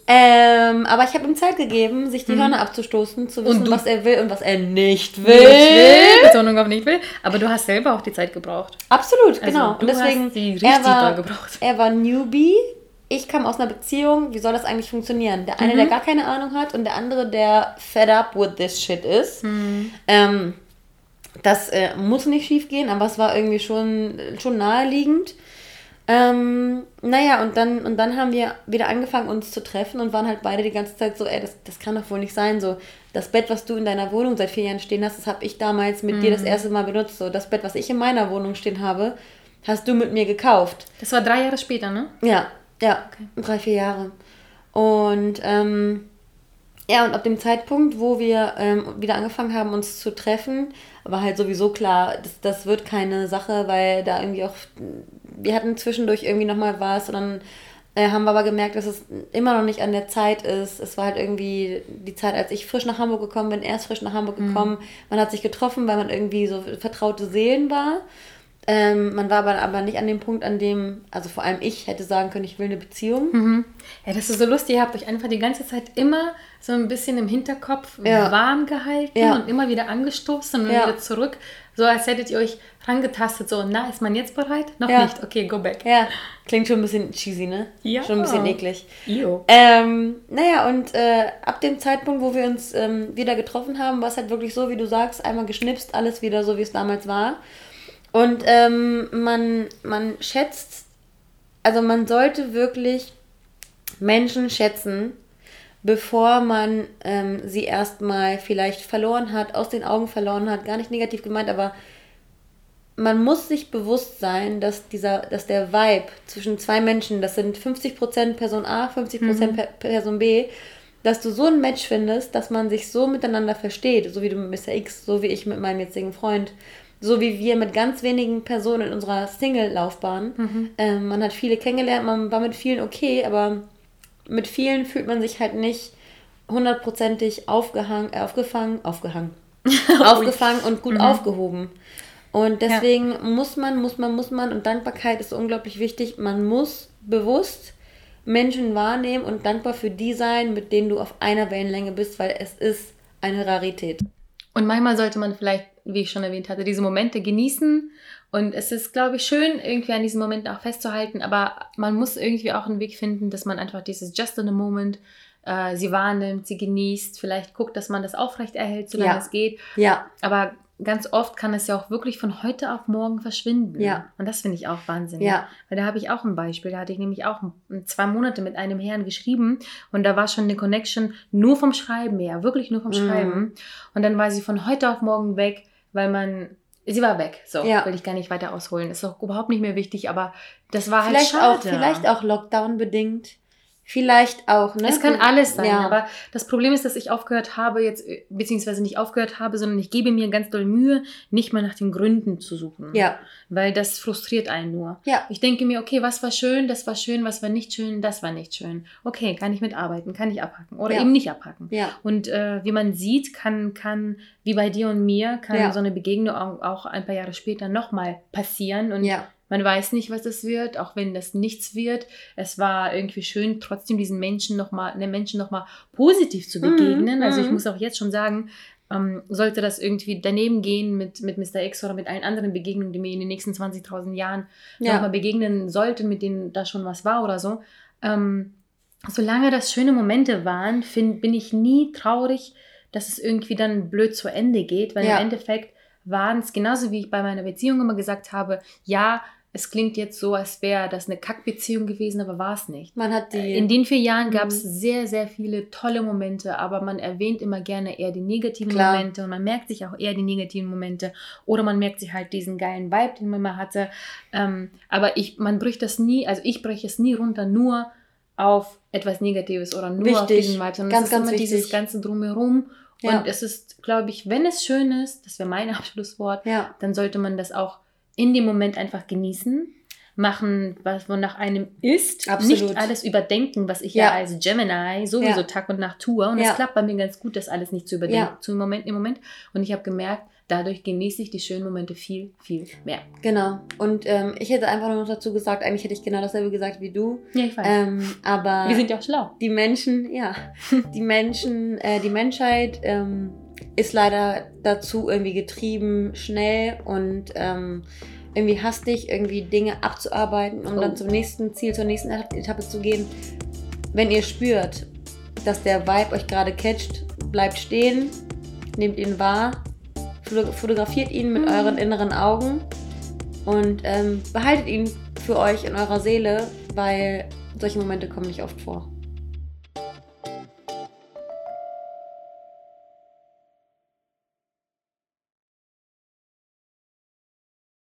Ähm, aber ich habe ihm Zeit gegeben, sich die Hörner abzustoßen, zu wissen, Mhm. was er will und was er nicht will. Nicht will, Betonung auf nicht will. Aber du hast selber auch die Zeit gebraucht. Absolut, Also, genau. du und deswegen, hast die richtig er war, gebraucht. er war Newbie. Ich kam aus einer Beziehung. Wie soll das eigentlich funktionieren? Der eine, Mhm. der gar keine Ahnung hat und der andere, der fed up with this shit ist. Mhm. Ähm, das äh, muss nicht schief gehen, aber es war irgendwie schon, schon naheliegend. Ähm, naja, und dann, und dann haben wir wieder angefangen, uns zu treffen und waren halt beide die ganze Zeit so, ey, das, das kann doch wohl nicht sein. So, das Bett, was du in deiner Wohnung seit vier Jahren stehen hast, das habe ich damals mit dir das Mhm. erste Mal benutzt. So, das Bett, was ich in meiner Wohnung stehen habe, hast du mit mir gekauft. Das war drei Jahre später, ne? Ja, ja, drei, vier Jahre. Und ähm, Ja, und ab dem Zeitpunkt, wo wir ähm, wieder angefangen haben, uns zu treffen, war halt sowieso klar, das, das wird keine Sache, weil da irgendwie auch, wir hatten zwischendurch irgendwie nochmal was und dann äh, haben wir aber gemerkt, dass es immer noch nicht an der Zeit ist. Es war halt irgendwie die Zeit, als ich frisch nach Hamburg gekommen bin, erst frisch nach Hamburg Mhm. gekommen. Man hat sich getroffen, weil man irgendwie so vertraute Seelen war. Ähm, man war aber, aber nicht an dem Punkt, an dem, also vor allem ich hätte sagen können, ich will eine Beziehung. Mhm. Ja, das ist so lustig. Ihr habt euch einfach die ganze Zeit immer so ein bisschen im Hinterkopf Ja. warm gehalten Ja. und immer wieder angestoßen und Ja. wieder zurück. So als hättet ihr euch rangetastet. So, na, ist man jetzt bereit? Noch nicht. Okay, go back. Ja, klingt schon ein bisschen cheesy, ne? Ja. Schon ein bisschen eklig. Io. Ähm, naja, und äh, ab dem Zeitpunkt, wo wir uns ähm, wieder getroffen haben, war es halt wirklich so, wie du sagst, einmal geschnipst, alles wieder so, wie es damals war. Und ähm, man, man schätzt, also man sollte wirklich Menschen schätzen, bevor man ähm, sie erstmal vielleicht verloren hat, aus den Augen verloren hat, gar nicht negativ gemeint, aber man muss sich bewusst sein, dass dieser, dass der Vibe zwischen zwei Menschen, das sind 50% Person A, 50% per Person B, dass du so ein Match findest, dass man sich so miteinander versteht, so wie du mit Mr. X, so wie ich mit meinem jetzigen Freund, so wie wir mit ganz wenigen Personen in unserer Single-Laufbahn. Ähm, man hat viele kennengelernt, man war mit vielen okay, aber mit vielen fühlt man sich halt nicht hundertprozentig aufgehangen, äh, aufgefangen, aufgehangen, aufgefangen und gut aufgehoben. Und deswegen muss man, muss man, muss man, und Dankbarkeit ist unglaublich wichtig, man muss bewusst Menschen wahrnehmen und dankbar für die sein, mit denen du auf einer Wellenlänge bist, weil es ist eine Rarität. Und manchmal sollte man vielleicht, wie ich schon erwähnt hatte, diese Momente genießen. Und es ist, glaube ich, schön, irgendwie an diesen Momenten auch festzuhalten. Aber man muss irgendwie auch einen Weg finden, dass man einfach dieses Just in a Moment, äh, sie wahrnimmt, sie genießt, vielleicht guckt, dass man das aufrecht erhält, solange Ja. es geht. Ja, Aber ganz oft kann es ja auch wirklich von heute auf morgen verschwinden. Ja. Und das finde ich auch Wahnsinn. Ja. Weil da habe ich auch ein Beispiel. Da hatte ich nämlich auch zwei Monate mit einem Herrn geschrieben und da war schon eine Connection nur vom Schreiben her, wirklich nur vom Mhm. Schreiben. Und dann war sie von heute auf morgen weg, weil man. Sie war weg, so Ja. will ich gar nicht weiter ausholen. Ist auch überhaupt nicht mehr wichtig, aber das war vielleicht halt schade. auch, vielleicht auch Lockdown bedingt. Vielleicht auch, ne? Es kann alles sein, Ja. aber das Problem ist, dass ich aufgehört habe, jetzt, beziehungsweise nicht aufgehört habe, sondern ich gebe mir ganz doll Mühe, nicht mal nach den Gründen zu suchen. Ja, Weil das frustriert einen nur. ja, Ich denke mir, okay, was war schön, das war schön, was war nicht schön, das war nicht schön. Okay, kann ich mitarbeiten, kann ich abhaken oder Ja. eben nicht abhaken. ja, Und äh, wie man sieht, kann, kann, wie bei dir und mir, kann Ja. so eine Begegnung auch, auch ein paar Jahre später nochmal passieren. Und ja, man weiß nicht, was es wird, auch wenn das nichts wird. Es war irgendwie schön, trotzdem diesen Menschen nochmal, den Menschen nochmal positiv zu Mhm, begegnen. Also ich mhm. muss auch jetzt schon sagen, ähm, sollte das irgendwie daneben gehen mit, mit Mr. X oder mit allen anderen Begegnungen, die mir in den nächsten 20.000 Jahren Ja. nochmal begegnen sollten, mit denen da schon was war oder so. Ähm, solange das schöne Momente waren, find, bin ich nie traurig, dass es irgendwie dann blöd zu Ende geht, weil Ja. im Endeffekt waren es genauso wie ich bei meiner Beziehung immer gesagt habe, ja, es klingt jetzt so, als wäre das eine Kackbeziehung gewesen, aber war es nicht. man hat die. In den vier Jahren Mhm. gab es sehr, sehr viele tolle Momente, aber man erwähnt immer gerne eher die negativen Klar. Momente und man merkt sich auch eher die negativen Momente oder man merkt sich halt diesen geilen Vibe, den man mal hatte. Ähm, aber ich, man bricht das nie, also ich breche es nie runter, nur auf etwas Negatives oder nur auf Wichtig. diesen Vibe, sondern Ganz, es ist ganz immer dieses wichtig. ganze Drumherum. Ja. Und es ist, glaube ich, wenn es schön ist, das wäre mein Abschlusswort, ja, dann sollte man das auch in dem Moment einfach genießen. Machen, was wonach einem ist. Absolut. Nicht alles überdenken, was ich Ja. ja, als Gemini sowieso Ja. Tag und Nacht tue. Und Ja. es klappt bei mir ganz gut, das alles nicht zu überdenken Ja. zu im Moment, im Moment. Und ich habe gemerkt, dadurch genieße ich die schönen Momente viel, viel mehr. genau. Und ähm, ich hätte einfach nur noch dazu gesagt, eigentlich hätte ich genau dasselbe gesagt wie du. Ja, ich weiß. Ähm, aber Wir sind ja auch schlau. die Menschen, ja, die Menschen, äh, die Menschheit ähm, ist leider dazu irgendwie getrieben, schnell und ähm, irgendwie hastig, irgendwie Dinge abzuarbeiten, um Oh. dann zum nächsten Ziel, zur nächsten Etappe zu gehen. Wenn ihr spürt, dass der Vibe euch gerade catcht, bleibt stehen, nehmt ihn wahr, foto- fotografiert ihn mit Mhm. euren inneren Augen und ähm, behaltet ihn für euch in eurer Seele, weil solche Momente kommen nicht oft vor.